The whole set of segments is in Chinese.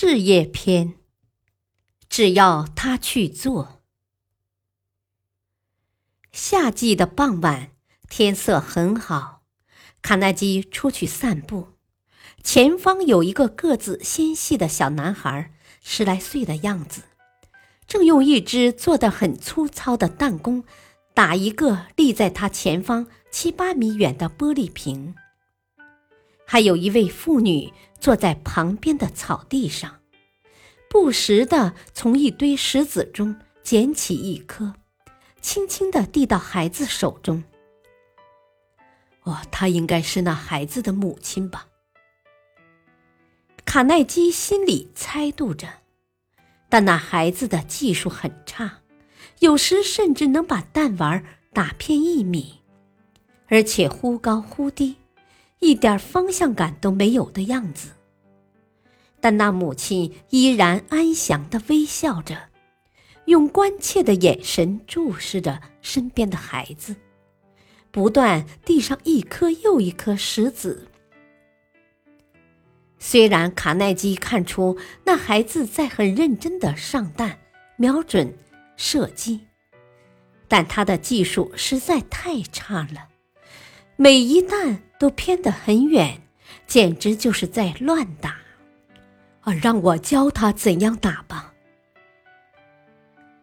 事业篇，只要他去做。夏季的傍晚，天色很好，卡耐基出去散步。前方有一个个子纤细的小男孩，十来岁的样子，正用一只做的很粗糙的弹弓打一个立在他前方七八米远的玻璃瓶。还有一位妇女坐在旁边的草地上，不时地从一堆石子中捡起一颗，轻轻地递到孩子手中。哦，她应该是那孩子的母亲吧？卡耐基心里猜度着，但那孩子的技术很差，有时甚至能把弹丸打偏一米，而且忽高忽低。一点方向感都没有的样子，但那母亲依然安详的微笑着，用关切的眼神注视着身边的孩子，不断递上一颗又一颗石子。虽然卡耐基看出那孩子在很认真的上弹、瞄准、射击，但他的技术实在太差了。每一弹都偏得很远，简直就是在乱打。啊，让我教他怎样打吧。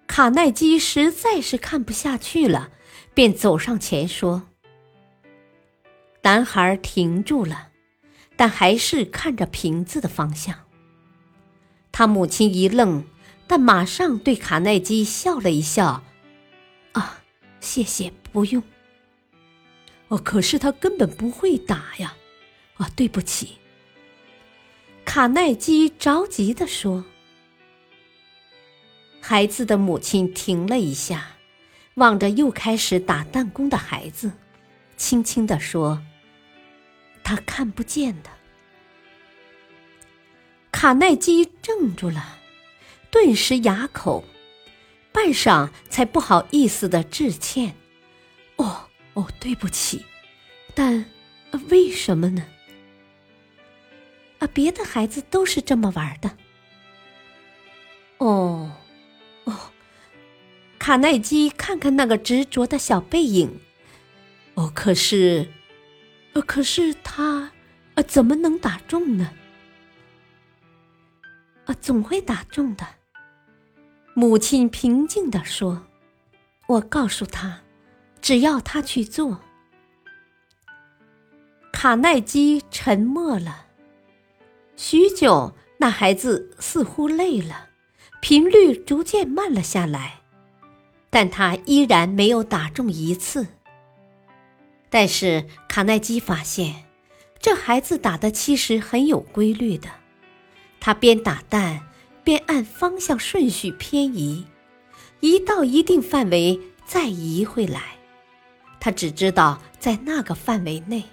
卡耐基实在是看不下去了，便走上前说：“男孩停住了，但还是看着瓶子的方向。”他母亲一愣，但马上对卡耐基笑了一笑：“啊，谢谢，不用。”哦，可是他根本不会打呀！啊，对不起。卡耐基着急地说。孩子的母亲停了一下，望着又开始打弹弓的孩子，轻轻地说：“他看不见的。”卡耐基怔住了，顿时哑口，半晌才不好意思的致歉：“哦。”，对不起，但为什么呢？啊，别的孩子都是这么玩的。哦，哦，卡耐基看看那个执着的小背影。哦，可是，呃，可是他，呃，怎么能打中呢？啊，总会打中的。母亲平静地说：“我告诉他。”只要他去做，卡耐基沉默了许久。那孩子似乎累了，频率逐渐慢了下来，但他依然没有打中一次。但是卡耐基发现，这孩子打的其实很有规律的。他边打蛋，边按方向顺序偏移，移到一定范围再移回来。他只知道在那个范围内，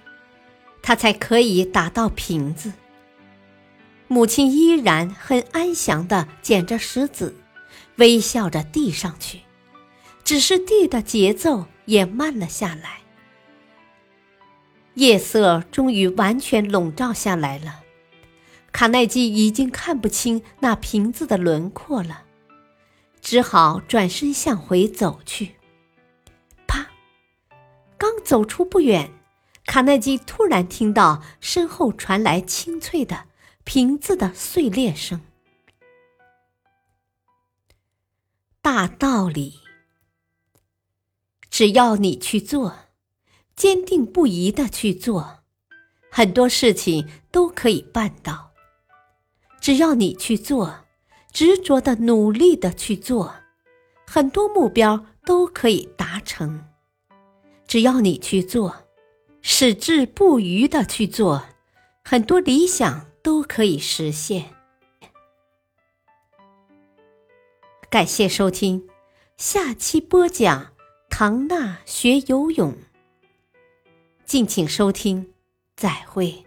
他才可以打到瓶子。母亲依然很安详地捡着石子，微笑着递上去，只是递的节奏也慢了下来。夜色终于完全笼罩下来了，卡耐基已经看不清那瓶子的轮廓了，只好转身向回走去。走出不远，卡耐基突然听到身后传来清脆的瓶子的碎裂声。大道理，只要你去做，坚定不移的去做，很多事情都可以办到。只要你去做，执着的努力的去做，很多目标都可以达成。只要你去做矢志不渝的去做很多理想都可以实现。感谢收听下期播讲唐娜学游泳。敬请收听再会。